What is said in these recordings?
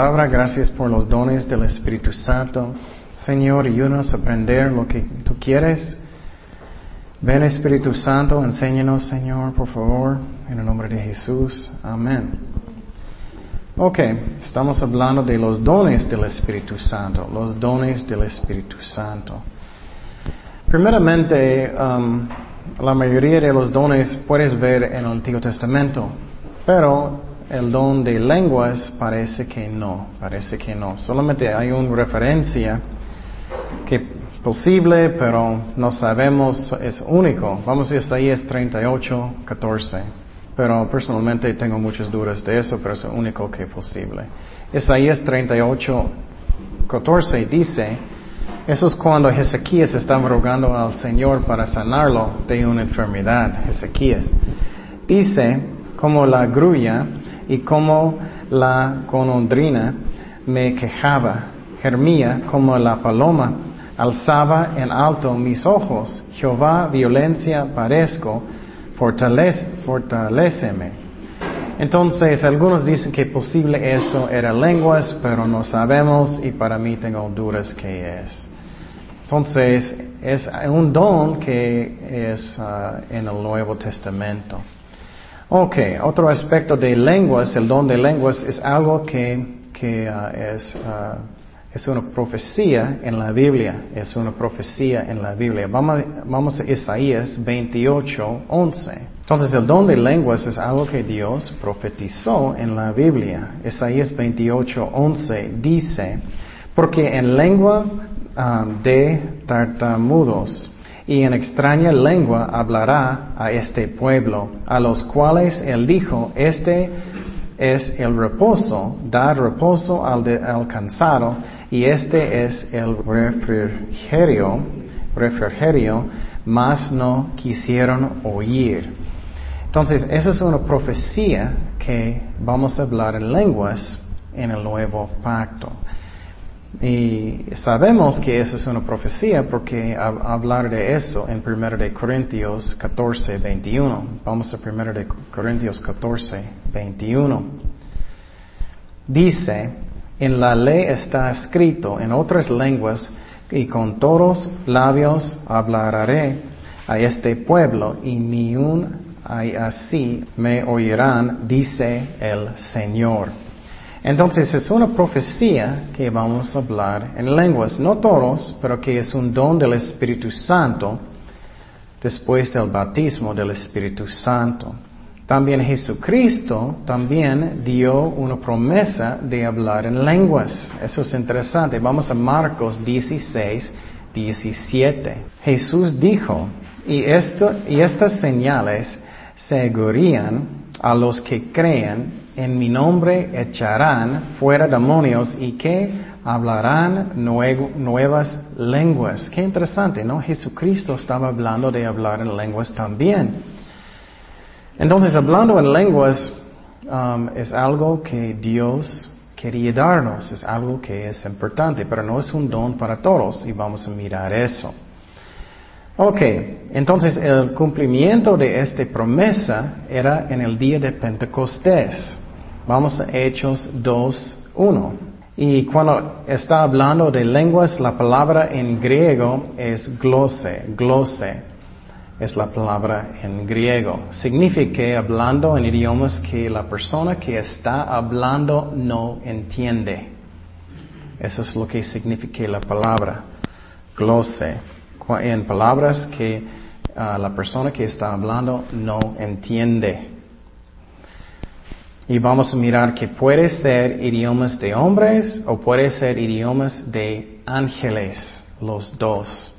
palabra, gracias por los dones del Espíritu Santo. Señor, ayúdanos a aprender lo que tú quieres. Ven Espíritu Santo, enséñanos, Señor, por favor, en el nombre de Jesús. Amén. Ok, estamos hablando de los dones del Espíritu Santo, los dones del Espíritu Santo. Primeramente, um, la mayoría de los dones puedes ver en el Antiguo Testamento, pero el don de lenguas parece que no, parece que no. Solamente hay una referencia que posible, pero no sabemos, es único. Vamos a Isaías 38, 14. Pero personalmente tengo muchas dudas de eso, pero es único que es posible. Isaías 38, 14 dice, eso es cuando Ezequías estaba rogando al Señor para sanarlo de una enfermedad. Ezequías dice, como la grulla y como la conondrina me quejaba, Germía como la paloma, alzaba en alto mis ojos, Jehová violencia parezco, fortalece, fortaleceme. Entonces, algunos dicen que posible eso era lenguas, pero no sabemos y para mí tengo dudas que es. Entonces, es un don que es uh, en el Nuevo Testamento. Ok, otro aspecto de lenguas, el don de lenguas, es algo que, que uh, es, uh, es una profecía en la Biblia, es una profecía en la Biblia. Vamos, vamos a Isaías 28, 11. Entonces el don de lenguas es algo que Dios profetizó en la Biblia. Isaías 28, 11 dice, porque en lengua um, de tartamudos y en extraña lengua hablará a este pueblo, a los cuales él dijo, este es el reposo, dar reposo al, de, al cansado, y este es el refrigerio, refrigerio, mas no quisieron oír. Entonces, esa es una profecía que vamos a hablar en lenguas en el nuevo pacto. Y sabemos que eso es una profecía porque hablar de eso en 1 de Corintios 14, 21. Vamos a 1 de Corintios 14, 21. Dice, en la ley está escrito en otras lenguas y con todos labios hablaré a este pueblo y ni un así me oirán, dice el Señor. Entonces es una profecía que vamos a hablar en lenguas, no todos, pero que es un don del Espíritu Santo después del bautismo del Espíritu Santo. También Jesucristo también dio una promesa de hablar en lenguas. Eso es interesante. Vamos a Marcos 16, 17. Jesús dijo, y, esto, y estas señales seguirían a los que creen en mi nombre echarán fuera demonios y que hablarán nuevas lenguas. Qué interesante, ¿no? Jesucristo estaba hablando de hablar en lenguas también. Entonces, hablando en lenguas um, es algo que Dios quería darnos, es algo que es importante, pero no es un don para todos y vamos a mirar eso. Ok, entonces el cumplimiento de esta promesa era en el día de Pentecostés. Vamos a Hechos 2, 1. Y cuando está hablando de lenguas, la palabra en griego es glose, glose es la palabra en griego. Significa hablando en idiomas que la persona que está hablando no entiende. Eso es lo que significa la palabra glose. En palabras que uh, la persona que está hablando no entiende. Y vamos a mirar que puede ser idiomas de hombres o puede ser idiomas de ángeles, los dos.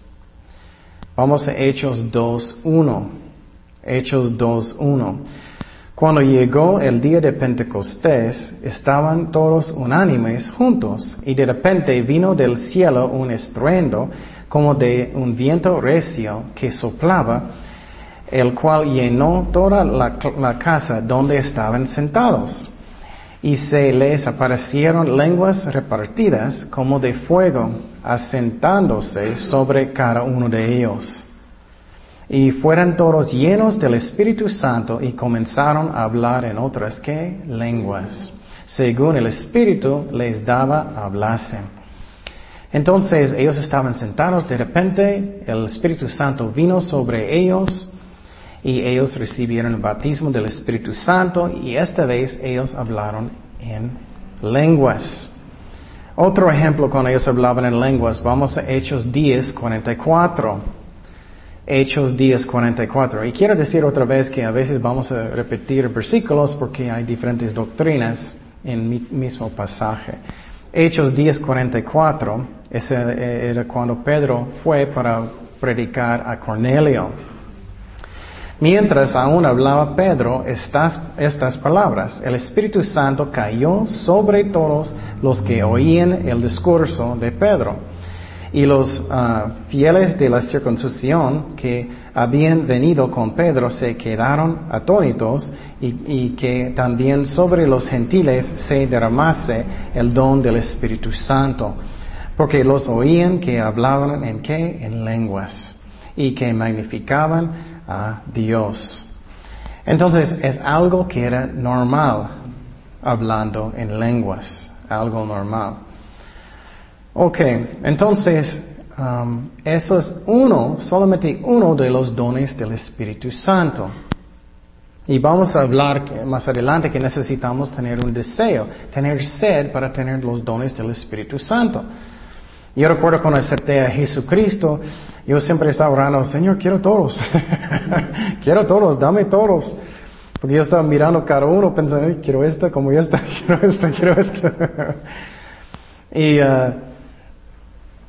Vamos a Hechos 2.1. Hechos 2.1. Cuando llegó el día de Pentecostés, estaban todos unánimes juntos y de repente vino del cielo un estruendo como de un viento recio que soplaba el cual llenó toda la, casa donde estaban sentados. Y se les aparecieron lenguas repartidas como de fuego, asentándose sobre cada uno de ellos. Y fueron todos llenos del Espíritu Santo y comenzaron a hablar en otras que lenguas, según el Espíritu les daba hablasen. Entonces ellos estaban sentados, de repente el Espíritu Santo vino sobre ellos y ellos recibieron el bautismo del Espíritu Santo y esta vez ellos hablaron en lenguas. Otro ejemplo cuando ellos hablaban en lenguas, vamos a Hechos 10, 44. Hechos 10, 44. Y quiero decir otra vez que a veces vamos a repetir versículos porque hay diferentes doctrinas en el mismo pasaje. Hechos 10:44, ese eh, era cuando Pedro fue para predicar a Cornelio. Mientras aún hablaba Pedro estas, palabras, el Espíritu Santo cayó sobre todos los que oían el discurso de Pedro. Y los ah, fieles de la circuncisión que habían venido con Pedro se quedaron atónitos y, que también sobre los gentiles se derramase el don del Espíritu Santo, porque los oían que hablaban en qué? En lenguas y que magnificaban a Dios. Entonces es algo que era normal hablando en lenguas, algo normal. Ok, entonces um, eso es uno, solamente uno de los dones del Espíritu Santo. Y vamos a hablar más adelante que necesitamos tener un deseo, tener sed para tener los dones del Espíritu Santo. Yo recuerdo cuando acepté a Jesucristo, yo siempre estaba orando, Señor, quiero todos, quiero todos, dame todos. Porque yo estaba mirando cada uno pensando, quiero esta, como esta, quiero esta, quiero esta. y uh,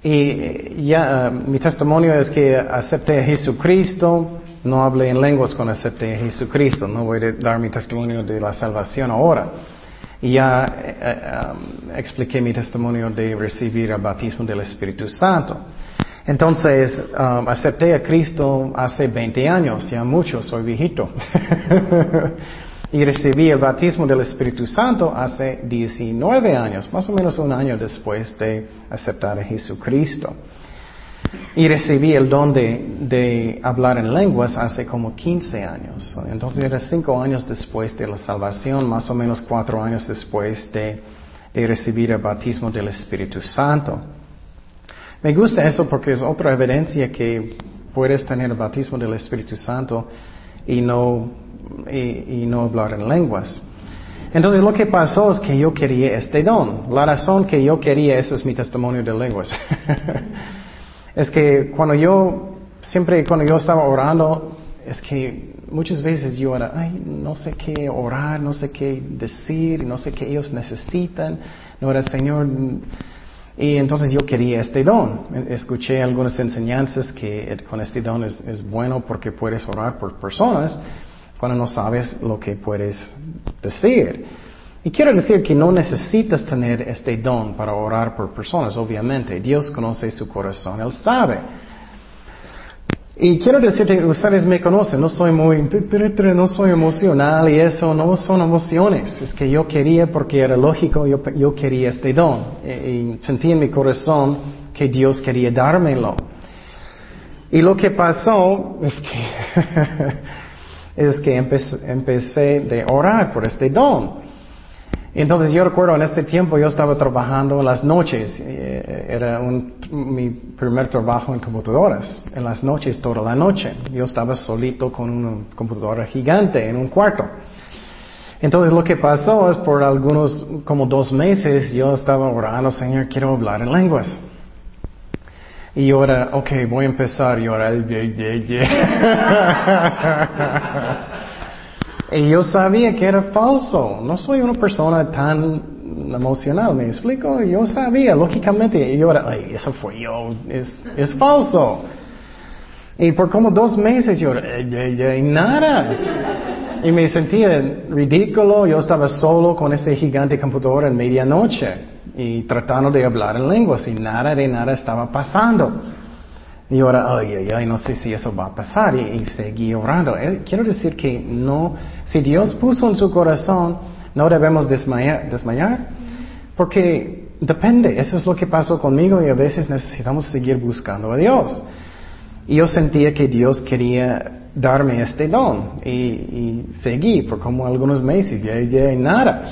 y ya, mi testimonio es que acepté a Jesucristo, no hablé en lenguas cuando acepté a Jesucristo, no voy a dar mi testimonio de la salvación ahora. Y ya uh, um, expliqué mi testimonio de recibir el bautismo del Espíritu Santo. Entonces, um, acepté a Cristo hace 20 años, ya mucho, soy viejito. y recibí el bautismo del Espíritu Santo hace 19 años, más o menos un año después de aceptar a Jesucristo. Y recibí el don de, hablar en lenguas hace como 15 años. Entonces era 5 años después de la salvación, más o menos 4 años después de, de recibir el bautismo del Espíritu Santo. Me gusta eso porque es otra evidencia que puedes tener el bautismo del Espíritu Santo y no y, no hablar en lenguas. Entonces lo que pasó es que yo quería este don. La razón que yo quería, eso es mi testimonio de lenguas, es que cuando yo, siempre cuando yo estaba orando, es que muchas veces yo era, ay, no sé qué orar, no sé qué decir, no sé qué ellos necesitan, no era Señor. Y entonces yo quería este don. Escuché algunas enseñanzas que con este don es, es bueno porque puedes orar por personas cuando no sabes lo que puedes decir. Y quiero decir que no necesitas tener este don para orar por personas, obviamente. Dios conoce su corazón, Él sabe. Y quiero decirte, ustedes me conocen, no soy muy, no soy emocional y eso no son emociones. Es que yo quería porque era lógico, yo, yo quería este don. Y, y sentí en mi corazón que Dios quería dármelo. Y lo que pasó es que es que empecé, de orar por este don. Entonces yo recuerdo en este tiempo yo estaba trabajando en las noches, eh, era mi primer trabajo en computadoras, en las noches toda la noche. Yo estaba solito con una computadora gigante en un cuarto. Entonces lo que pasó es por algunos, como dos meses, yo estaba orando, Señor, quiero hablar en lenguas. Y ahora, ok, voy a empezar y ahora, y yo sabía que era falso. No soy una persona tan emocional, ¿me explico? Yo sabía, lógicamente, y ahora, ay, eso fue yo, es, es falso. Y por como dos meses yo, y nada. Y me sentía ridículo, yo estaba solo con este gigante computador en medianoche y tratando de hablar en lenguas y nada de nada estaba pasando. Y ahora, ay, ay, ay, no sé si eso va a pasar y, seguí orando. Eh, quiero decir que no, si Dios puso en su corazón, no debemos desmayar, desmayar, porque depende, eso es lo que pasó conmigo y a veces necesitamos seguir buscando a Dios. Y yo sentía que Dios quería darme este don y, y seguí por como algunos meses, ya, ya nada.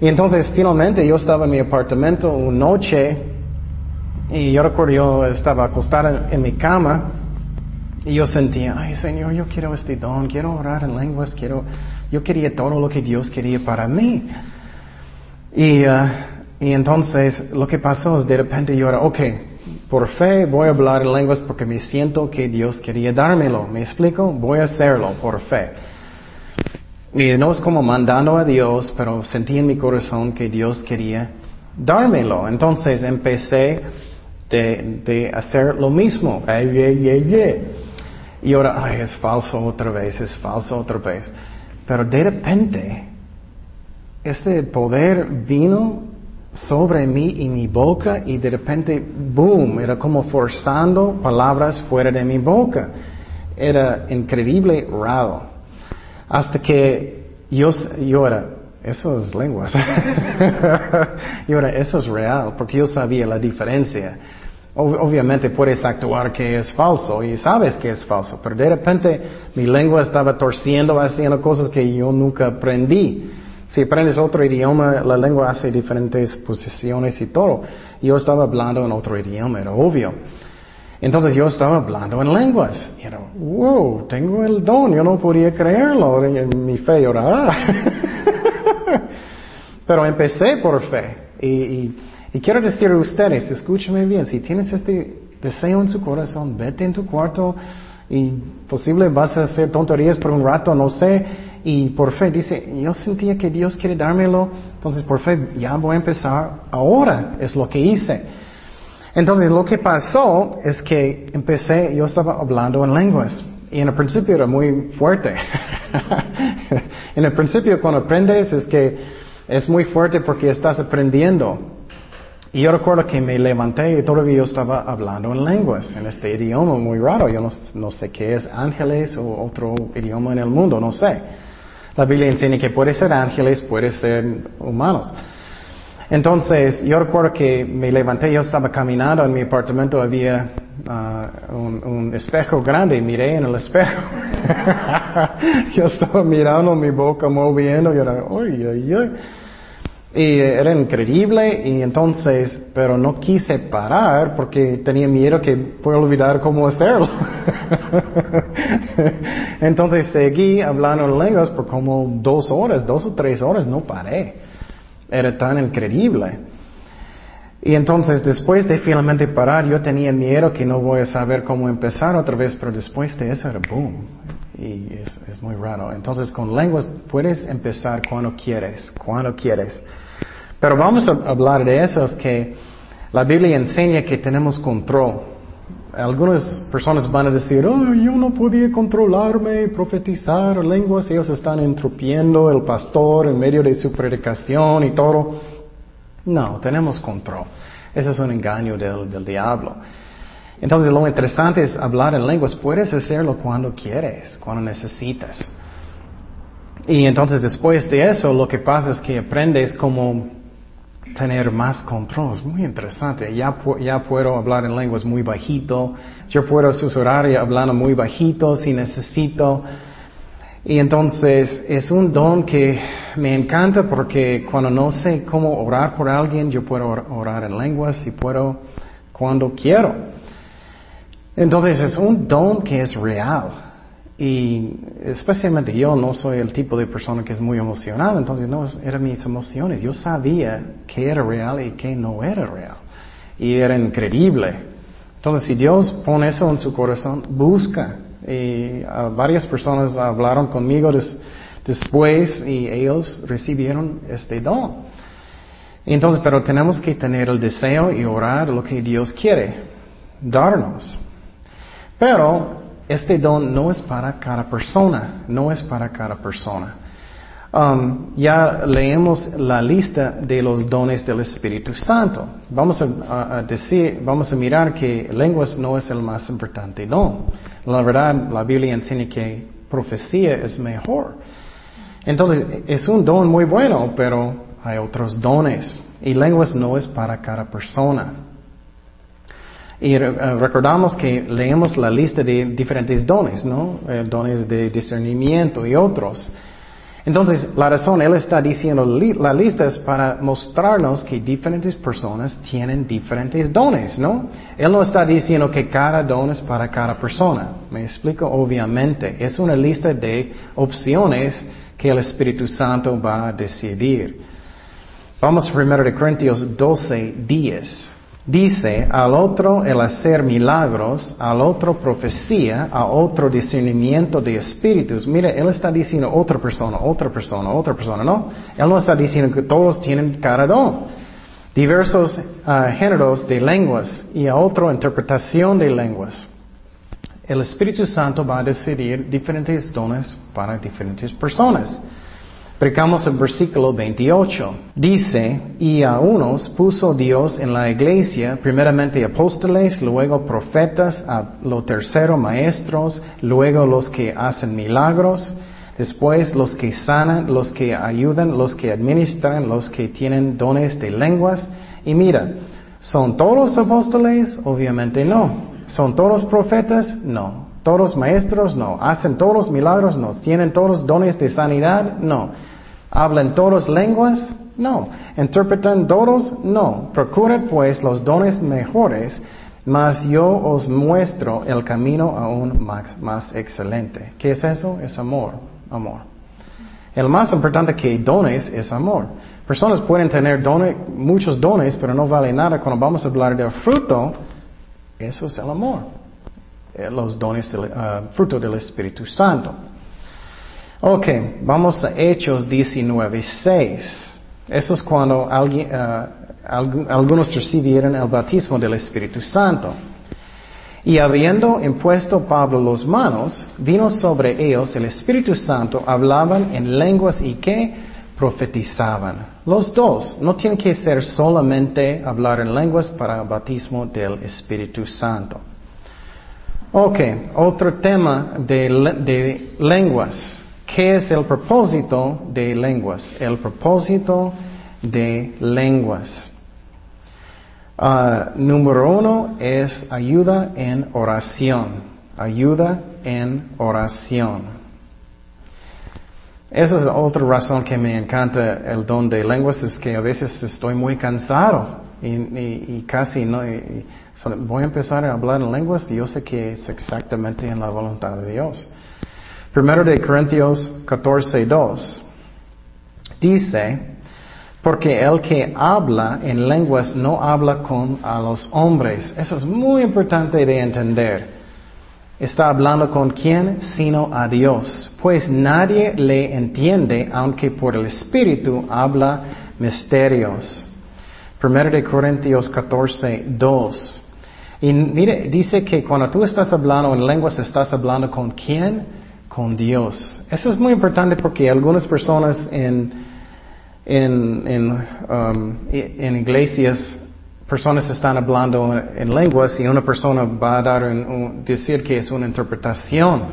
Y entonces finalmente yo estaba en mi apartamento una noche y yo recuerdo yo estaba acostada en mi cama y yo sentía, ay Señor, yo quiero este don, quiero orar en lenguas, quiero, yo quería todo lo que Dios quería para mí. Y, uh, y entonces lo que pasó es de repente yo era, ok, por fe voy a hablar en lenguas porque me siento que Dios quería dármelo. ¿Me explico? Voy a hacerlo por fe. Y no es como mandando a Dios, pero sentí en mi corazón que Dios quería dármelo. Entonces empecé de, de hacer lo mismo. Y ahora, ay, es falso otra vez, es falso otra vez. Pero de repente, este poder vino sobre mí y mi boca y de repente, boom, era como forzando palabras fuera de mi boca. Era increíble, raro. Hasta que yo, yo era, eso es lenguas. yo era, eso es real, porque yo sabía la diferencia. Obviamente puedes actuar que es falso y sabes que es falso, pero de repente mi lengua estaba torciendo, haciendo cosas que yo nunca aprendí. Si aprendes otro idioma, la lengua hace diferentes posiciones y todo. Yo estaba hablando en otro idioma, era obvio. Entonces yo estaba hablando en lenguas. Y era, wow, tengo el don, yo no podía creerlo. Mi fe era, Pero empecé por fe. Y, y, quiero decir a ustedes, escúchame bien, si tienes este deseo en su corazón, vete en tu cuarto y posible vas a hacer tonterías por un rato, no sé y por fe dice, yo sentía que Dios quiere dármelo, entonces por fe ya voy a empezar ahora, es lo que hice. Entonces lo que pasó es que empecé, yo estaba hablando en lenguas y en el principio era muy fuerte. en el principio cuando aprendes es que es muy fuerte porque estás aprendiendo. Y yo recuerdo que me levanté y todavía yo estaba hablando en lenguas, en este idioma muy raro. Yo no, no sé qué es ángeles o otro idioma en el mundo, no sé. La Biblia enseña que puede ser ángeles, puede ser humanos. Entonces, yo recuerdo que me levanté, yo estaba caminando en mi apartamento, había uh, un, espejo grande, miré en el espejo. yo estaba mirando mi boca moviendo y era, uy, uy, uy. Y era increíble y entonces, pero no quise parar porque tenía miedo que pueda olvidar cómo hacerlo. entonces seguí hablando en lenguas por como dos horas, dos o tres horas, no paré. Era tan increíble. Y entonces después de finalmente parar, yo tenía miedo que no voy a saber cómo empezar otra vez, pero después de eso era boom. Y es, es muy raro. Entonces con lenguas puedes empezar cuando quieres, cuando quieres. Pero vamos a hablar de eso, es que la Biblia enseña que tenemos control. Algunas personas van a decir, oh, yo no podía controlarme, profetizar lenguas, ellos están entropiendo el pastor en medio de su predicación y todo. No, tenemos control. Eso es un engaño del, del diablo. Entonces lo interesante es hablar en lenguas. Puedes hacerlo cuando quieres, cuando necesitas. Y entonces después de eso lo que pasa es que aprendes como tener más control. Es muy interesante. Ya, ya puedo hablar en lenguas muy bajito. Yo puedo susurrar y hablando muy bajito si necesito. Y entonces es un don que me encanta porque cuando no sé cómo orar por alguien, yo puedo orar en lenguas y puedo cuando quiero. Entonces es un don que es real. Y especialmente yo no soy el tipo de persona que es muy emocional, entonces no eran mis emociones. Yo sabía que era real y que no era real. Y era increíble. Entonces si Dios pone eso en su corazón, busca. Y ah, varias personas hablaron conmigo después y ellos recibieron este don. Entonces, pero tenemos que tener el deseo y orar lo que Dios quiere darnos. Pero este don no es para cada persona, no es para cada persona. Um, ya leemos la lista de los dones del Espíritu Santo. Vamos a, decir, vamos a mirar que lenguas no es el más importante don. La verdad, la Biblia enseña que profecía es mejor. Entonces, es un don muy bueno, pero hay otros dones. Y lenguas no es para cada persona. Y eh, recordamos que leemos la lista de diferentes dones, ¿no? Eh, dones de discernimiento y otros. Entonces, la razón, Él está diciendo la lista es para mostrarnos que diferentes personas tienen diferentes dones, ¿no? Él no está diciendo que cada don es para cada persona. Me explico, obviamente. Es una lista de opciones que el Espíritu Santo va a decidir. Vamos a 1 Corintios 12, 10. Dice, al otro el hacer milagros, al otro profecía, a otro discernimiento de espíritus. Mire, él está diciendo otra persona, otra persona, otra persona, ¿no? Él no está diciendo que todos tienen cada don. Diversos ah, géneros de lenguas y a otra interpretación de lenguas. El Espíritu Santo va a decidir diferentes dones para diferentes personas. Precamos el versículo 28. Dice, y a unos puso Dios en la iglesia, primeramente apóstoles, luego profetas, a lo tercero maestros, luego los que hacen milagros, después los que sanan, los que ayudan, los que administran, los que tienen dones de lenguas. Y mira, ¿son todos apóstoles? Obviamente no. ¿Son todos profetas? No. ¿Todos maestros? No. ¿Hacen todos milagros? No. ¿Tienen todos dones de sanidad? No. ¿Hablan todas lenguas? No. ¿Interpretan todos? No. Procuren pues los dones mejores, mas yo os muestro el camino aún más, excelente. ¿Qué es eso? Es amor. Amor. El más importante que dones es amor. Personas pueden tener dones, muchos dones, pero no vale nada cuando vamos a hablar del fruto. Eso es el amor. Eh, los dones del uh, fruto del Espíritu Santo. Ok, vamos a Hechos 19.6. Eso es cuando uh, algunos recibieron el bautismo del Espíritu Santo. Y habiendo impuesto Pablo los manos, vino sobre ellos el Espíritu Santo, hablaban en lenguas y que profetizaban. Los dos, no tienen que ser solamente hablar en lenguas para el bautismo del Espíritu Santo. Ok, otro tema de, de lenguas. ¿Qué es el propósito de lenguas? El propósito de lenguas. Ah, número uno es ayuda en oración. Ayuda en oración. Esa es otra razón que me encanta el don de lenguas, es que a veces estoy muy cansado y, casi no... voy a empezar a hablar en lenguas y yo sé que es exactamente en la voluntad de Dios. Primero de Corintios 14, 2. Dice, porque el que habla en lenguas no habla con a los hombres. Eso es muy importante de entender. Está hablando con quién, sino a Dios. Pues nadie le entiende, aunque por el Espíritu habla misterios. Primero de Corintios 14, 2. Y mire, dice que cuando tú estás hablando en lenguas, estás hablando con quién? Con Dios. Eso es muy importante porque algunas personas en, en, en, um, en iglesias, personas están hablando en lenguas y una persona va a dar un, decir que es una interpretación.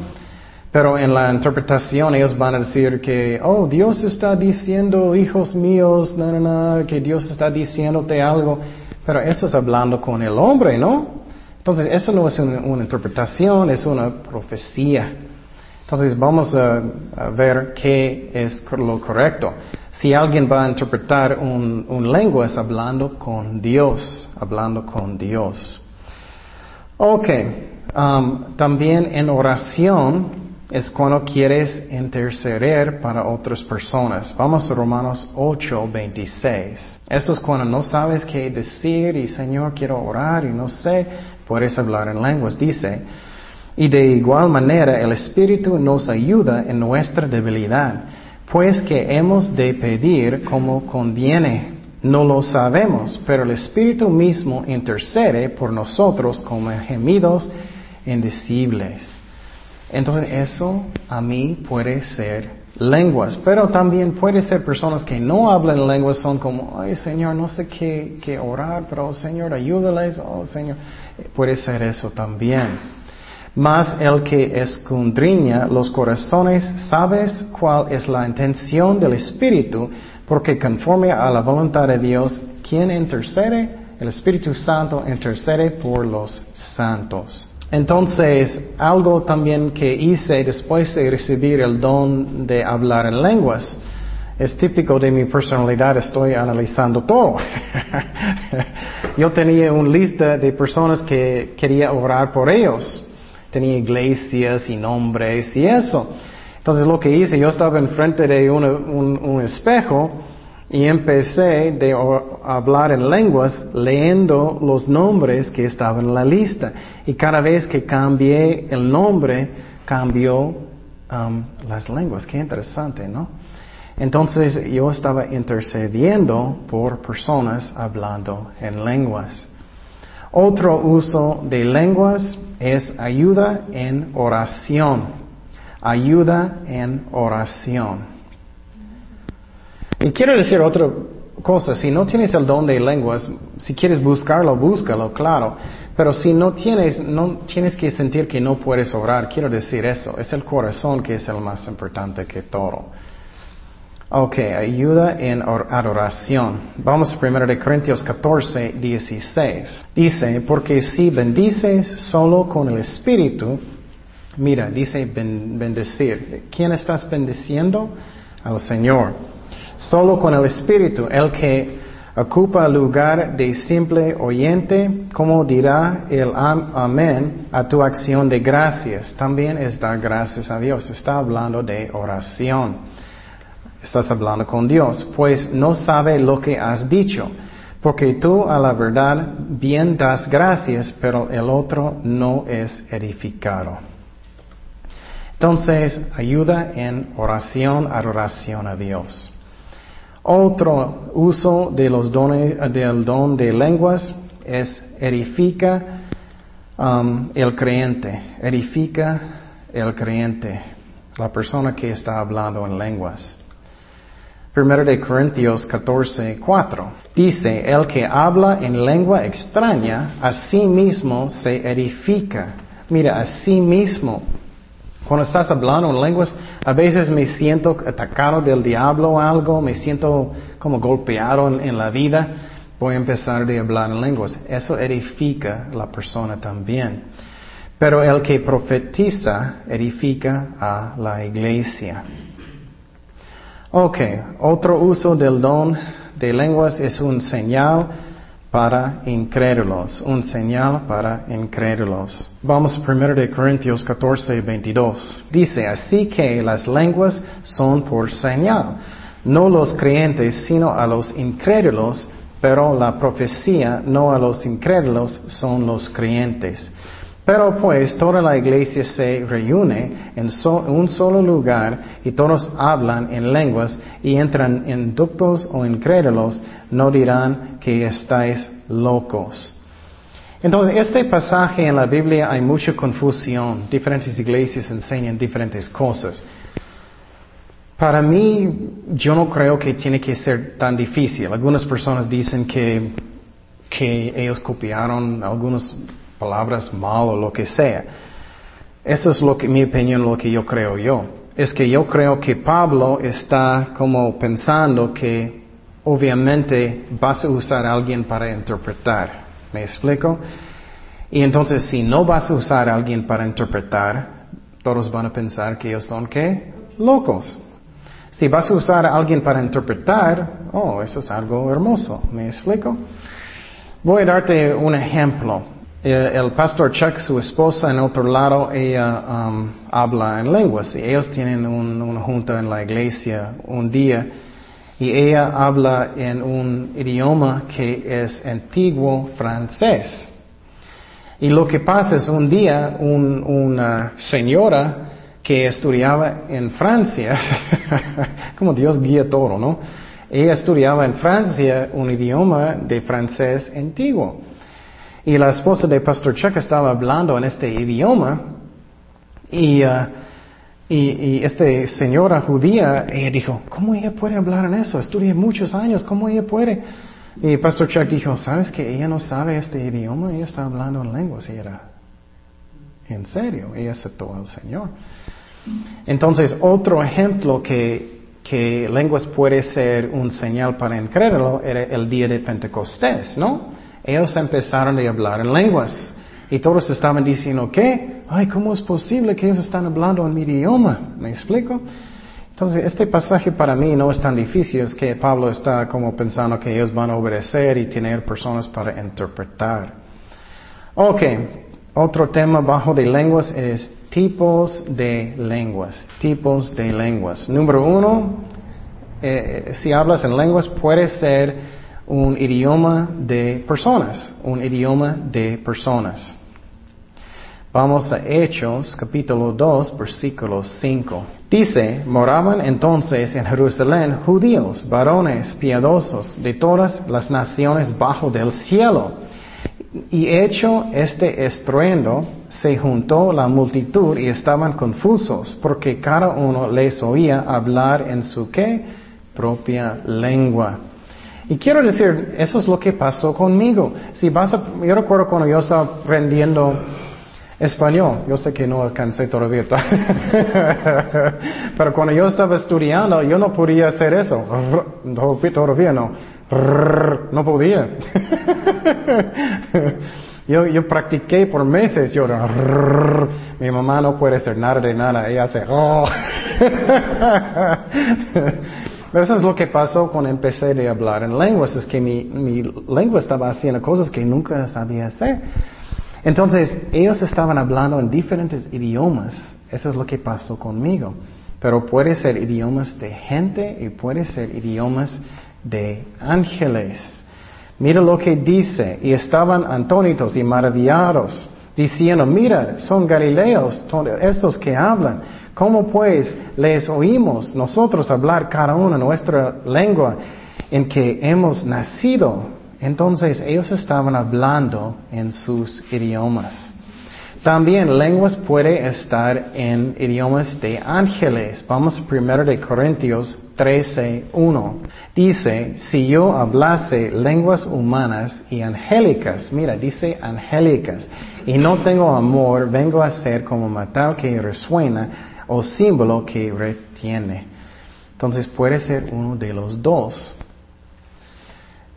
Pero en la interpretación ellos van a decir que, oh, Dios está diciendo, hijos míos, no, no, no, que Dios está diciéndote algo. Pero eso es hablando con el hombre, ¿no? Entonces, eso no es una interpretación, es una profecía. Entonces vamos a, ver qué es lo correcto. Si alguien va a interpretar un, un lengua es hablando con Dios, hablando con Dios. Ok, um, también en oración es cuando quieres interceder para otras personas. Vamos a Romanos 8, 26. Eso es cuando no sabes qué decir y Señor quiero orar y no sé, puedes hablar en lenguas. Dice, y de igual manera el Espíritu nos ayuda en nuestra debilidad, pues que hemos de pedir como conviene. No lo sabemos, pero el Espíritu mismo intercede por nosotros como gemidos indecibles. Entonces eso a mí puede ser lenguas, pero también puede ser personas que no hablan lenguas, son como, ay Señor, no sé qué, qué orar, pero Señor, ayúdales, oh Señor, puede ser eso también. Mas el que escudriña los corazones, sabes cuál es la intención del Espíritu, porque conforme a la voluntad de Dios, quien intercede, el Espíritu Santo intercede por los santos. Entonces, algo también que hice después de recibir el don de hablar en lenguas, es típico de mi personalidad, estoy analizando todo. Yo tenía una lista de personas que quería orar por ellos. Tenía iglesias y nombres y eso. Entonces lo que hice, yo estaba enfrente de un, un, espejo y empecé de hablar en lenguas leyendo los nombres que estaban en la lista. Y cada vez que cambié el nombre, cambió um, las lenguas. Qué interesante, ¿no? Entonces yo estaba intercediendo por personas hablando en lenguas. Otro uso de lenguas es ayuda en oración. Ayuda en oración. Y quiero decir otra cosa, si no tienes el don de lenguas, si quieres buscarlo, búscalo, claro. Pero si no tienes, no tienes que sentir que no puedes orar. Quiero decir eso. Es el corazón que es el más importante que todo. Ok, ayuda en adoración. Vamos a 1 de Corintios 14, 16. Dice, porque si bendices solo con el Espíritu, mira, dice bendecir. ¿Quién estás bendiciendo? Al Señor. Solo con el Espíritu, el que ocupa lugar de simple oyente, como dirá el amén a tu acción de gracias. También es dar gracias a Dios. Está hablando de oración. Estás hablando con Dios, pues no sabe lo que has dicho, porque tú a la verdad bien das gracias, pero el otro no es edificado. Entonces, ayuda en oración, adoración a Dios. Otro uso de los dones, del don de lenguas es edifica um, el creyente, edifica el creyente, la persona que está hablando en lenguas. Primero de Corintios 14, 4. Dice, el que habla en lengua extraña, a sí mismo se edifica. Mira, a sí mismo. Cuando estás hablando en lenguas, a veces me siento atacado del diablo o algo, me siento como golpeado en, en la vida, voy a empezar a hablar en lenguas. Eso edifica la persona también. Pero el que profetiza edifica a la iglesia. Ok, otro uso del don de lenguas es un señal para incrédulos, un señal para incrédulos. Vamos a 1 de Corintios 14, 22. Dice, así que las lenguas son por señal, no los creyentes, sino a los incrédulos, pero la profecía no a los incrédulos son los creyentes. Pero pues toda la iglesia se reúne en un solo lugar y todos hablan en lenguas y entran en ductos o incrédulos, no dirán que estáis locos. Entonces, este pasaje en la Biblia hay mucha confusión. Diferentes iglesias enseñan diferentes cosas. Para mí, yo no creo que tiene que ser tan difícil. Algunas personas dicen que, que ellos copiaron algunos palabras mal o lo que sea. Eso es lo que, mi opinión, lo que yo creo yo. Es que yo creo que Pablo está como pensando que obviamente vas a usar a alguien para interpretar. ¿Me explico? Y entonces si no vas a usar a alguien para interpretar, todos van a pensar que ellos son qué? Locos. Si vas a usar a alguien para interpretar, oh, eso es algo hermoso. ¿Me explico? Voy a darte un ejemplo. Eh, el pastor Chuck, su esposa, en otro lado, ella um, habla en lenguas. Y ellos tienen una junta en la iglesia un día y ella habla en un idioma que es antiguo francés. Y lo que pasa es un día una señora que estudiaba en Francia, como Dios guía todo, ¿no? Ella estudiaba en Francia un idioma de francés antiguo. Y la esposa de Pastor Chuck estaba hablando en este idioma y, uh, y, esta señora judía, ella dijo, ¿cómo ella puede hablar en eso? Estudié muchos años, ¿cómo ella puede? Y Pastor Chuck dijo, ¿sabes que ella no sabe este idioma? Ella está hablando en lenguas. Y era, en serio, ella aceptó al Señor. Entonces, otro ejemplo que, que lenguas puede ser un señal para incrédulo era el día de Pentecostés, ¿no? Ellos empezaron a hablar en lenguas. Y todos estaban diciendo, ¿qué? Ay, ¿cómo es posible que ellos están hablando en mi idioma? ¿Me explico? Entonces, este pasaje para mí no es tan difícil, es que Pablo está como pensando que ellos van a obedecer y tener personas para interpretar. Ok, otro tema bajo de lenguas es tipos de lenguas, tipos de lenguas. Número uno, eh, si hablas en lenguas puede ser un idioma de personas, un idioma de personas. Vamos a Hechos, capítulo 2, versículo 5. Dice, moraban entonces en Jerusalén judíos, varones piadosos de todas las naciones bajo del cielo. Y hecho este estruendo, se juntó la multitud y estaban confusos, porque cada uno les oía hablar en su qué propia lengua. Y quiero decir, eso es lo que pasó conmigo. Si vas a, yo recuerdo cuando yo estaba aprendiendo Español, yo sé que no alcancé todavía, pero cuando yo estaba estudiando yo no podía hacer eso, todavía no, no podía. yo, yo practiqué por meses, yo mi mamá no puede hacer nada de nada, ella hace oh. Pero eso es lo que pasó cuando empecé a hablar en lenguas, es que mi, mi lengua estaba haciendo cosas que nunca sabía hacer. Entonces, ellos estaban hablando en diferentes idiomas. Eso es lo que pasó conmigo. Pero puede ser idiomas de gente y puede ser idiomas de ángeles. Mira lo que dice. Y estaban antónitos y maravillados, diciendo, mira, son galileos, estos que hablan. ¿Cómo pues les oímos nosotros hablar cada uno nuestra lengua en que hemos nacido? Entonces ellos estaban hablando en sus idiomas. También lenguas puede estar en idiomas de ángeles. Vamos 1 de Corintios 13, 1. Dice, si yo hablase lenguas humanas y angélicas, mira, dice angélicas, y no tengo amor, vengo a ser como metal que resuena o símbolo que retiene. Entonces puede ser uno de los dos.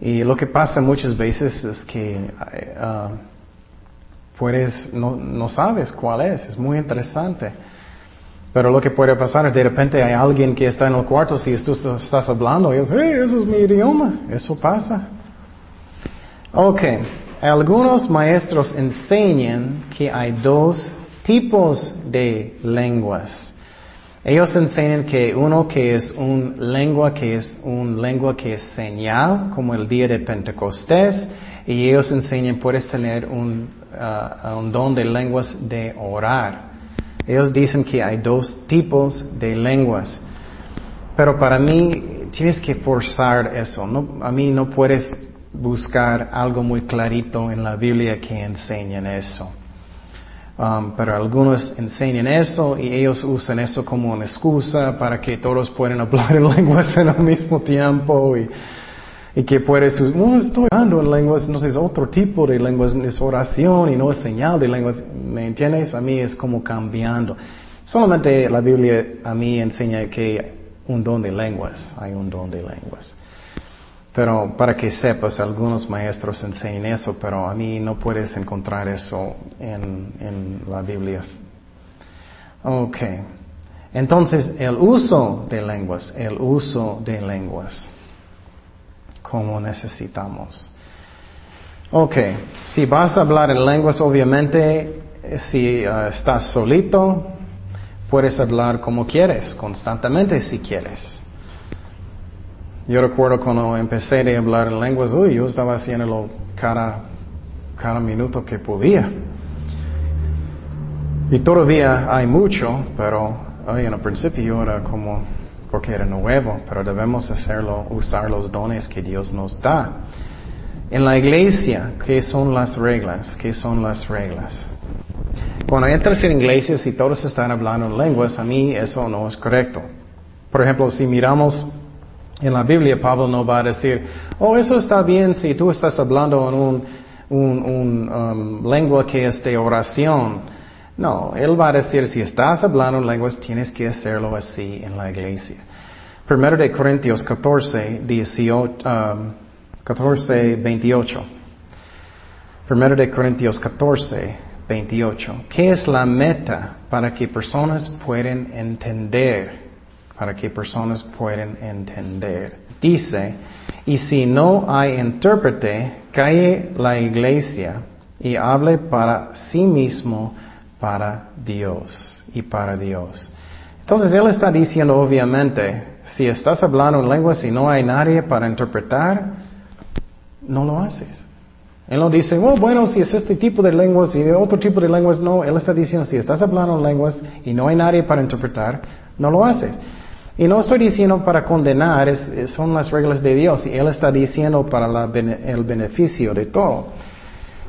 Y lo que pasa muchas veces es que uh, puedes, no, no, sabes cuál es, es muy interesante. Pero lo que puede pasar es de repente hay alguien que está en el cuarto, si tú estás hablando, y dices, hey, eso es mi idioma, eso pasa. Ok, algunos maestros enseñan que hay dos tipos de lenguas. Ellos enseñan que uno que es un lengua que es un lengua que es señal, como el día de Pentecostés, y ellos enseñan puedes tener un, un don de lenguas de orar. Ellos dicen que hay dos tipos de lenguas. Pero para mí tienes que forzar eso. A mí no puedes buscar algo muy clarito en la Biblia que enseñen eso. Um, pero algunos enseñan eso y ellos usan eso como una excusa para que todos puedan hablar en lenguas en el mismo tiempo y, y que puedes, no estoy hablando en lenguas, no es otro tipo de lenguas, es oración y no es señal de lenguas, ¿me entiendes? A mí es como cambiando. Solamente la Biblia a mí enseña que un don de lenguas, hay un don de lenguas. Pero para que sepas, algunos maestros enseñan eso, pero a mí no puedes encontrar eso en, en la Biblia. Ok. Entonces, el uso de lenguas, el uso de lenguas, como necesitamos. Ok, si vas a hablar en lenguas, obviamente, si uh, estás solito, puedes hablar como quieres, constantemente si quieres. Yo recuerdo cuando empecé a hablar en lenguas, uy, yo estaba haciéndolo cada, cada minuto que podía. Y todavía hay mucho, pero en el principio era como, porque era nuevo, pero debemos hacerlo, usar los dones que Dios nos da. En la iglesia, ¿qué son las reglas? ¿Qué son las reglas? Cuando entras en iglesias y todos están hablando en lenguas, a mí eso no es correcto. Por ejemplo, si miramos en la Biblia Pablo no va a decir, oh, eso está bien si tú estás hablando en un, un, um, lengua que es de oración. No, él va a decir, si estás hablando en lenguas, tienes que hacerlo así en la iglesia. Primero de Corintios 14, 18, 14, 28. Primero de Corintios 14, 28. ¿Qué es la meta para que personas puedan entender? Para que personas puedan entender. Dice, y si no hay intérprete, cae la iglesia y hable para sí mismo, para Dios y para Dios. Entonces Él está diciendo obviamente, si estás hablando en lenguas y no hay nadie para interpretar, no lo haces. Él no dice, oh, bueno, si es este tipo de lenguas y otro tipo de lenguas, no. Él está diciendo, si estás hablando en lenguas y no hay nadie para interpretar, no lo haces. Y no estoy diciendo para condenar, son las reglas de Dios y Él está diciendo para el beneficio de todo.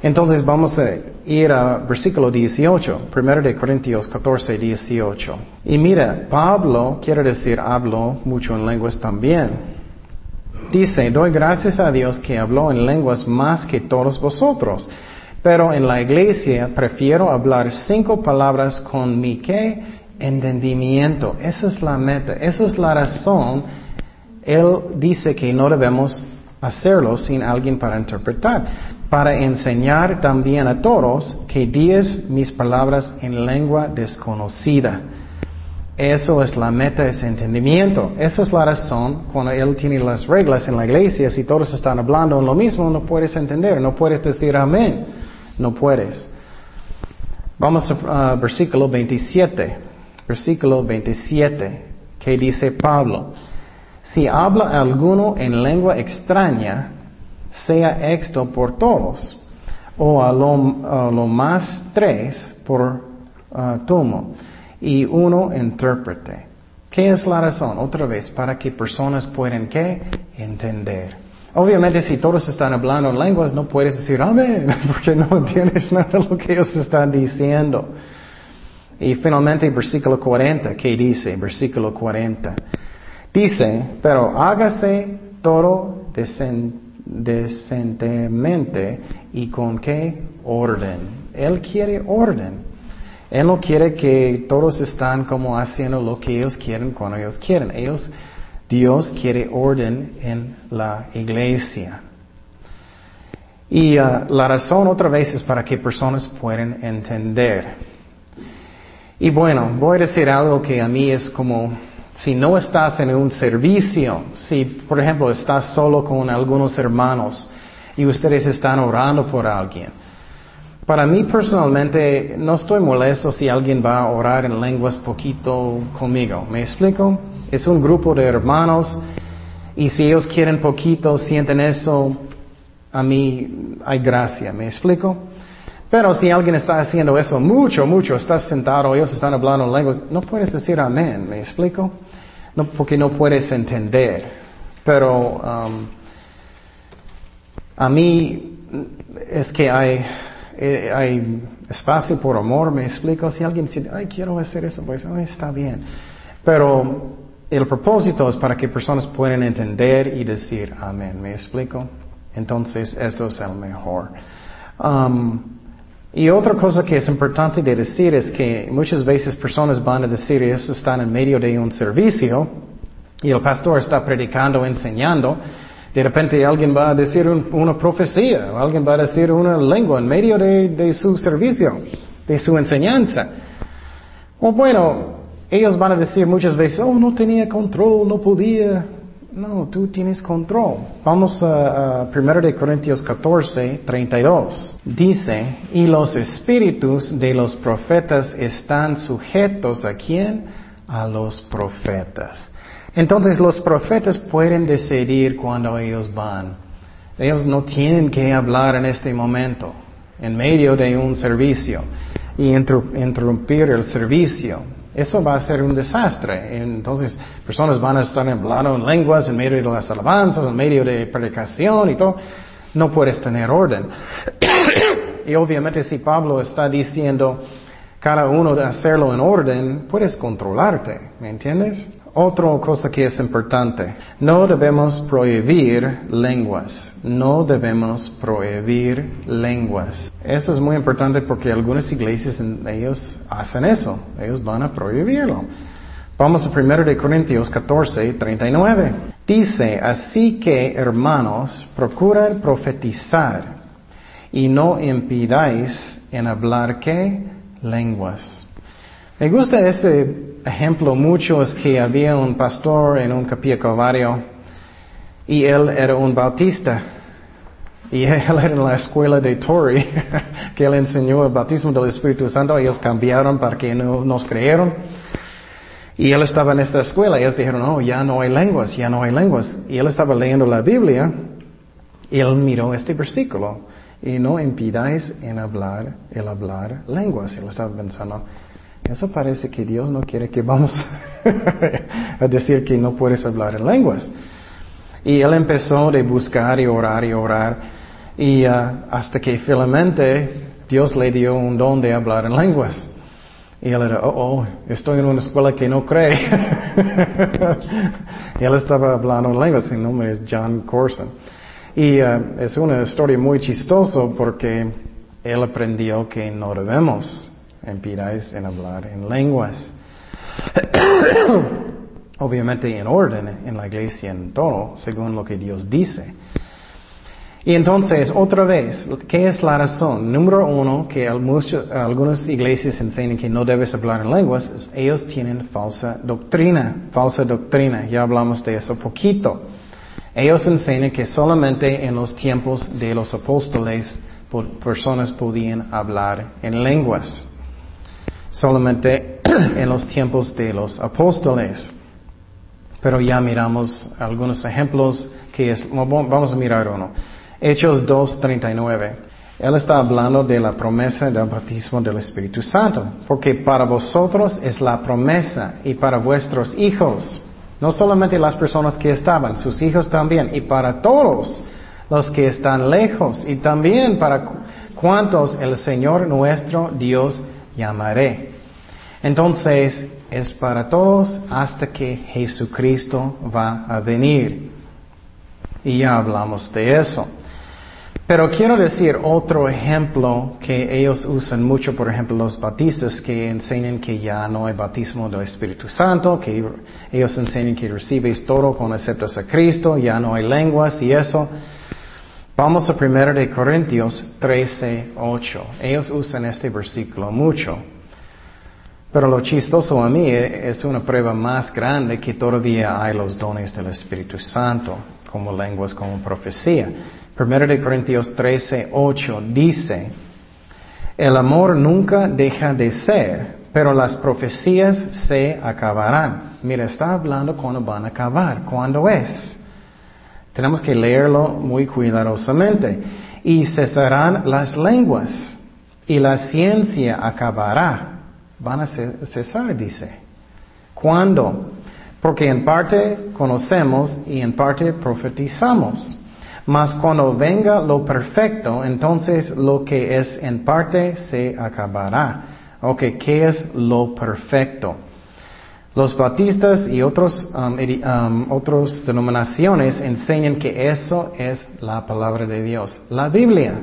Entonces vamos a ir a versículo 18, 1 de Corintios 14, 18. Y mira, Pablo quiere decir hablo mucho en lenguas también. Dice, doy gracias a Dios que habló en lenguas más que todos vosotros. Pero en la iglesia prefiero hablar cinco palabras con mi qué entendimiento. Esa es la meta, esa es la razón. Él dice que no debemos hacerlo sin alguien para interpretar, para enseñar también a todos que diez mis palabras en lengua desconocida. Eso es la meta, ese entendimiento. Esa es la razón cuando Él tiene las reglas en la iglesia, si todos están hablando lo mismo, no puedes entender, no puedes decir amén, no puedes. Vamos a versículo 27, versículo 27, que dice Pablo, si habla alguno en lengua extraña, sea esto por todos, o a lo, más tres por uh, tumo y uno intérprete. ¿Qué es la razón? Otra vez, para que personas puedan ¿qué? entender. Obviamente si todos están hablando en lenguas no puedes decir amén, porque no entiendes nada de lo que ellos están diciendo. Y finalmente versículo 40, ¿qué dice? Versículo 40. Dice, pero hágase todo decentemente y con qué orden. Él quiere orden. Él no quiere que todos están como haciendo lo que ellos quieren cuando ellos quieren. Ellos, Dios quiere orden en la iglesia. Y uh, la razón otra vez es para que personas puedan entender. Y bueno, voy a decir algo que a mí es como, si no estás en un servicio, si por ejemplo estás solo con algunos hermanos y ustedes están orando por alguien, para mí personalmente no estoy molesto si alguien va a orar en lenguas poquito conmigo. ¿Me explico? Es un grupo de hermanos y si ellos quieren poquito, sienten eso, a mí hay gracia. ¿Me explico? Pero si alguien está haciendo eso mucho, mucho, estás sentado, ellos están hablando en lenguas, no puedes decir amén. ¿Me explico? No, porque no puedes entender. Pero um, a mí es que hay eh, hay espacio por amor, me explico. Si alguien dice, ay, quiero hacer eso, pues está bien. Pero el propósito es para que personas puedan entender y decir amén, ¿me explico? Entonces, eso es el mejor. Um, y otra cosa que es importante de decir es que muchas veces personas van a decir, están en medio de un servicio y el pastor está predicando, enseñando, de repente alguien va a decir una profecía, alguien va a decir una lengua en medio de, su servicio, de su enseñanza. O bueno, ellos van a decir muchas veces, oh, no tenía control, no podía. No, tú tienes control. Vamos a, a 1 de Corintios 14, 32. Dice, y los espíritus de los profetas están sujetos a quién? A los profetas. Entonces los profetas pueden decidir cuando ellos van. Ellos no tienen que hablar en este momento, en medio de un servicio, y interrumpir el servicio. Eso va a ser un desastre. Entonces, personas van a estar hablando en lenguas en medio de las alabanzas, en medio de predicación y todo. No puedes tener orden. y obviamente si Pablo está diciendo cada uno de hacerlo en orden, puedes controlarte, ¿me entiendes? Otra cosa que es importante, no debemos prohibir lenguas, no debemos prohibir lenguas. Eso es muy importante porque algunas iglesias ellos hacen eso, ellos van a prohibirlo. Vamos a 1 de Corintios 14, 39. Dice, así que hermanos, procuran profetizar y no impidáis en hablar qué lenguas. Me gusta ese ejemplo mucho, es que había un pastor en un capilla calvario y él era un bautista. Y él era en la escuela de Tori, que él enseñó el bautismo del Espíritu Santo. Ellos cambiaron para que no nos creyeron. Y él estaba en esta escuela y ellos dijeron, no, ya no hay lenguas, ya no hay lenguas. Y él estaba leyendo la Biblia y él miró este versículo. Y no impidáis en hablar, el hablar lenguas. Y él estaba pensando, eso parece que Dios no quiere que vamos a decir que no puedes hablar en lenguas. Y él empezó de buscar y orar y orar. Y uh, hasta que finalmente Dios le dio un don de hablar en lenguas. Y él era, oh, oh, estoy en una escuela que no cree. y él estaba hablando en lenguas, su nombre es John Corson. Y uh, es una historia muy chistosa porque él aprendió que no debemos impidáis en hablar en lenguas. Obviamente en orden en la iglesia, en todo, según lo que Dios dice. Y entonces, otra vez, ¿qué es la razón? Número uno, que algunas iglesias enseñan que no debes hablar en lenguas, ellos tienen falsa doctrina, falsa doctrina, ya hablamos de eso poquito. Ellos enseñan que solamente en los tiempos de los apóstoles personas podían hablar en lenguas, solamente en los tiempos de los apóstoles. Pero ya miramos algunos ejemplos que es, vamos a mirar uno. Hechos 2.39. Él está hablando de la promesa del bautismo del Espíritu Santo, porque para vosotros es la promesa y para vuestros hijos, no solamente las personas que estaban, sus hijos también, y para todos los que están lejos, y también para cuantos el Señor nuestro Dios llamaré. Entonces, es para todos hasta que Jesucristo va a venir. Y ya hablamos de eso. Pero quiero decir otro ejemplo que ellos usan mucho, por ejemplo, los bautistas que enseñan que ya no hay bautismo del Espíritu Santo, que ellos enseñan que recibes todo cuando aceptas a Cristo, ya no hay lenguas y eso. Vamos a 1 de Corintios 13, 8. Ellos usan este versículo mucho. Pero lo chistoso a mí es una prueba más grande que todavía hay los dones del Espíritu Santo, como lenguas, como profecía. 1 de Corintios 13, 8 dice, el amor nunca deja de ser, pero las profecías se acabarán. Mira, está hablando cuando van a acabar, cuándo es. Tenemos que leerlo muy cuidadosamente. Y cesarán las lenguas, y la ciencia acabará van a cesar, dice. ¿Cuándo? Porque en parte conocemos y en parte profetizamos. Mas cuando venga lo perfecto, entonces lo que es en parte se acabará. Ok, ¿qué es lo perfecto? Los bautistas y otros, um, um, denominaciones enseñan que eso es la palabra de Dios, la Biblia.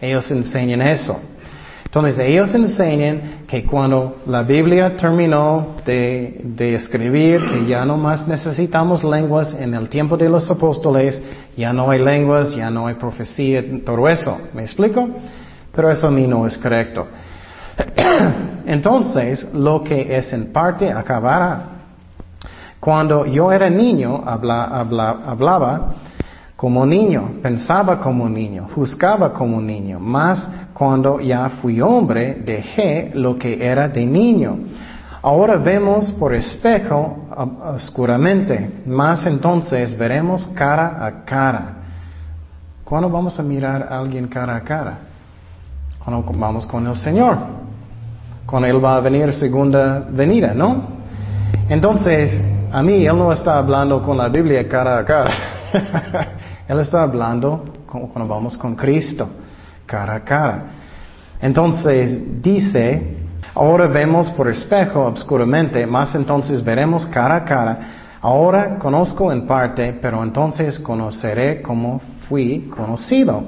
Ellos enseñan eso. Entonces ellos enseñan que cuando la Biblia terminó de, escribir, que ya no más necesitamos lenguas en el tiempo de los apóstoles, ya no hay lenguas, ya no hay profecía, todo eso. ¿Me explico? Pero eso a mí no es correcto. Entonces, lo que es en parte acabará. Cuando yo era niño, hablaba como niño, pensaba como niño, juzgaba como niño, mas cuando ya fui hombre dejé lo que era de niño. Ahora vemos por espejo oscuramente, mas entonces veremos cara a cara. ¿Cuándo vamos a mirar a alguien cara a cara? Cuando vamos con el Señor. Cuando Él va a venir segunda venida, ¿no? Entonces, a mí Él no está hablando con la Biblia cara a cara. Él está hablando cuando vamos con Cristo, cara a cara. Entonces dice, ahora vemos por espejo obscuramente, más entonces veremos cara a cara. Ahora conozco en parte, pero entonces conoceré como fui conocido.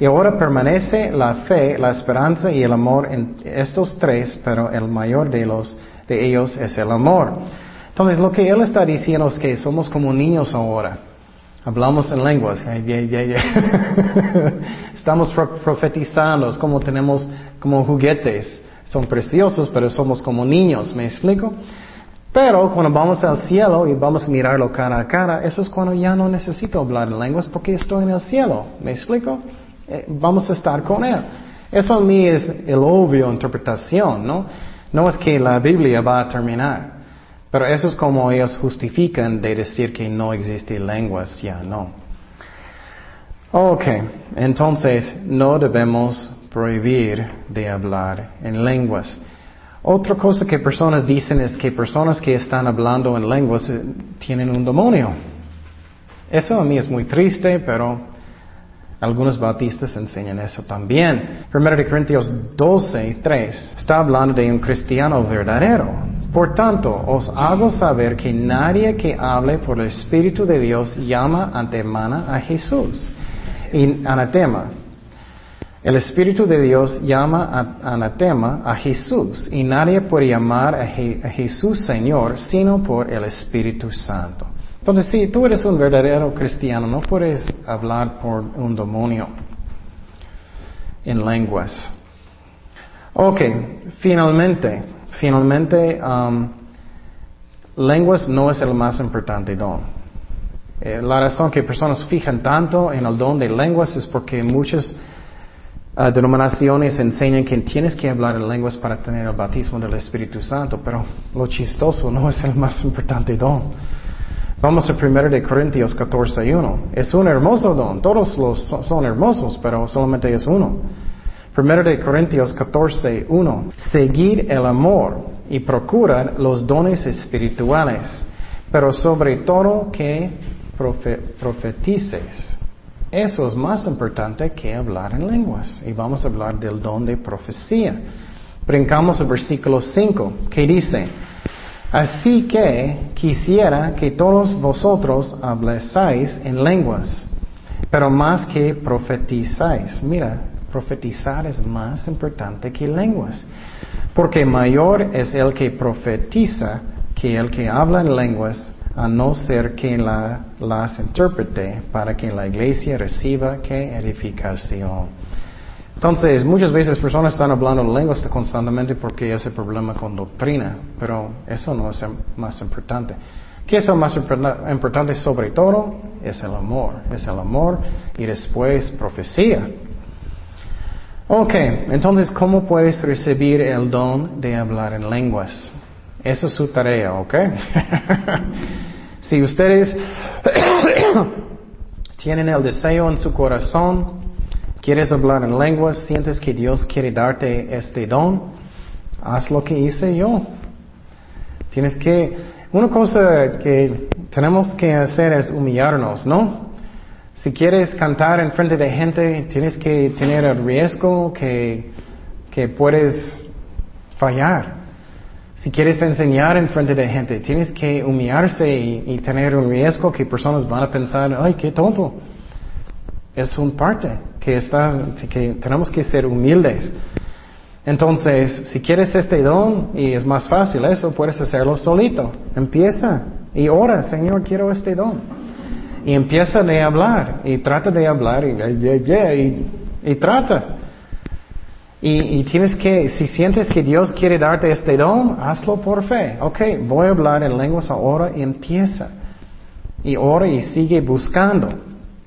Y ahora permanece la fe, la esperanza y el amor en estos tres, pero el mayor de los de ellos es el amor. Entonces lo que él está diciendo es que somos como niños ahora. Hablamos en lenguas. Estamos profetizando, como tenemos como juguetes. Son preciosos, pero somos como niños, ¿me explico? Pero cuando vamos al cielo y vamos a mirarlo cara a cara, eso es cuando ya no necesito hablar en lenguas porque estoy en el cielo. ¿Me explico? Eh, vamos a estar con Él. Eso a mí es el obvio interpretación, ¿no? No es que la Biblia va a terminar. Pero eso es como ellos justifican de decir que no existen lenguas, ya no. Ok, entonces no debemos prohibir de hablar en lenguas. Otra cosa que personas dicen es que personas que están hablando en lenguas eh, tienen un demonio. Eso a mí es muy triste, pero algunos bautistas enseñan eso también. Primero de Corintios 12, 3 está hablando de un cristiano verdadero. Por tanto, os hago saber que nadie que hable por el Espíritu de Dios llama antemana a Jesús. Y anatema. El Espíritu de Dios llama anatema a Jesús y nadie puede llamar a, Jesús Señor sino por el Espíritu Santo. Entonces, si tú eres un verdadero cristiano, no puedes hablar por un demonio en lenguas. Ok, finalmente, Finalmente, um, lenguas no es el más importante don. Eh, la razón que personas fijan tanto en el don de lenguas es porque muchas uh, denominaciones enseñan que tienes que hablar en lenguas para tener el bautismo del Espíritu Santo, pero lo chistoso no es el más importante don. Vamos a 1 de Corintios 14.1. Es un hermoso don. Todos los son hermosos, pero solamente es uno. Primero de Corintios 14, 1. Seguir el amor y procurar los dones espirituales, pero sobre todo que profetices. Eso es más importante que hablar en lenguas. Y vamos a hablar del don de profecía. Brincamos al versículo 5, que dice, Así que quisiera que todos vosotros hablaseis en lenguas, pero más que profetizáis. Mira, Profetizar es más importante que lenguas, porque mayor es el que profetiza que el que habla en lenguas, a no ser que las interprete para que la iglesia reciba que edificación. Entonces, muchas veces personas están hablando lenguas constantemente porque es el problema con doctrina, pero eso no es más importante. ¿Qué es lo más importante sobre todo? Es el amor, es el amor y después profecía. Ok, entonces, ¿cómo puedes recibir el don de hablar en lenguas? Esa es su tarea, ¿ok? si ustedes tienen el deseo en su corazón, quieres hablar en lenguas, sientes que Dios quiere darte este don, haz lo que hice yo. Tienes que, una cosa que tenemos que hacer es humillarnos, ¿no? Si quieres cantar en frente de gente, tienes que tener el riesgo que, que puedes fallar. Si quieres enseñar en frente de gente, tienes que humillarse y, tener un riesgo que personas van a pensar, ay, qué tonto. Es un parte que estás, que tenemos que ser humildes. Entonces, si quieres este don, y es más fácil eso, puedes hacerlo solito. Empieza y ora, Señor, quiero este don y empieza a hablar y trata de hablar y, y, y trata. Y, tienes que, si sientes que Dios quiere darte este don, hazlo por fe. Ok, voy a hablar en lenguas ahora y empieza. Y ora y sigue buscando.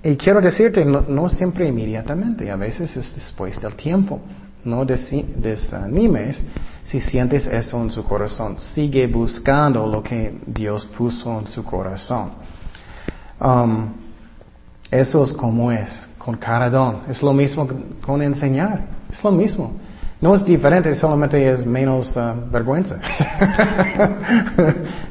Y quiero decirte, no, siempre inmediatamente, a veces es después del tiempo. No desanimes si sientes eso en su corazón. Sigue buscando lo que Dios puso en su corazón. Um, eso es como es, con cada. Es lo mismo con enseñar. Es lo mismo. No es diferente, solamente es menos uh, vergüenza.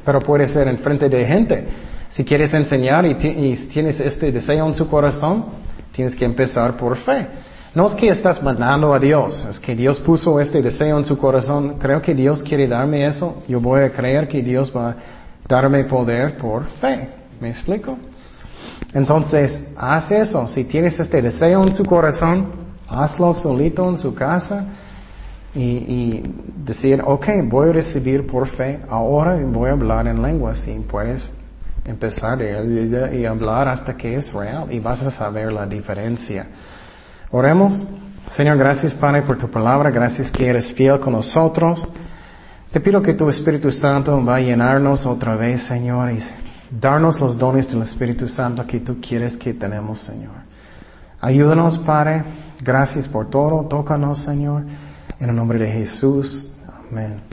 Pero puede ser en frente de gente. Si quieres enseñar y, y, tienes este deseo en su corazón, tienes que empezar por fe. No es que estás mandando a Dios, es que Dios puso este deseo en su corazón. Creo que Dios quiere darme eso. Yo voy a creer que Dios va a darme poder por fe. ¿Me explico? Entonces, haz eso. Si tienes este deseo en su corazón, hazlo solito en su casa y, decir, ok, voy a recibir por fe, ahora voy a hablar en lenguas y puedes empezar y hablar hasta que es real y vas a saber la diferencia. Oremos. Señor, gracias Padre por tu palabra, gracias que eres fiel con nosotros. Te pido que tu Espíritu Santo va a llenarnos otra vez, Señor, y darnos los dones del Espíritu Santo que tú quieres que tenemos, Señor. Ayúdanos, Padre. Gracias por todo. Tócanos, Señor. En el nombre de Jesús. Amén.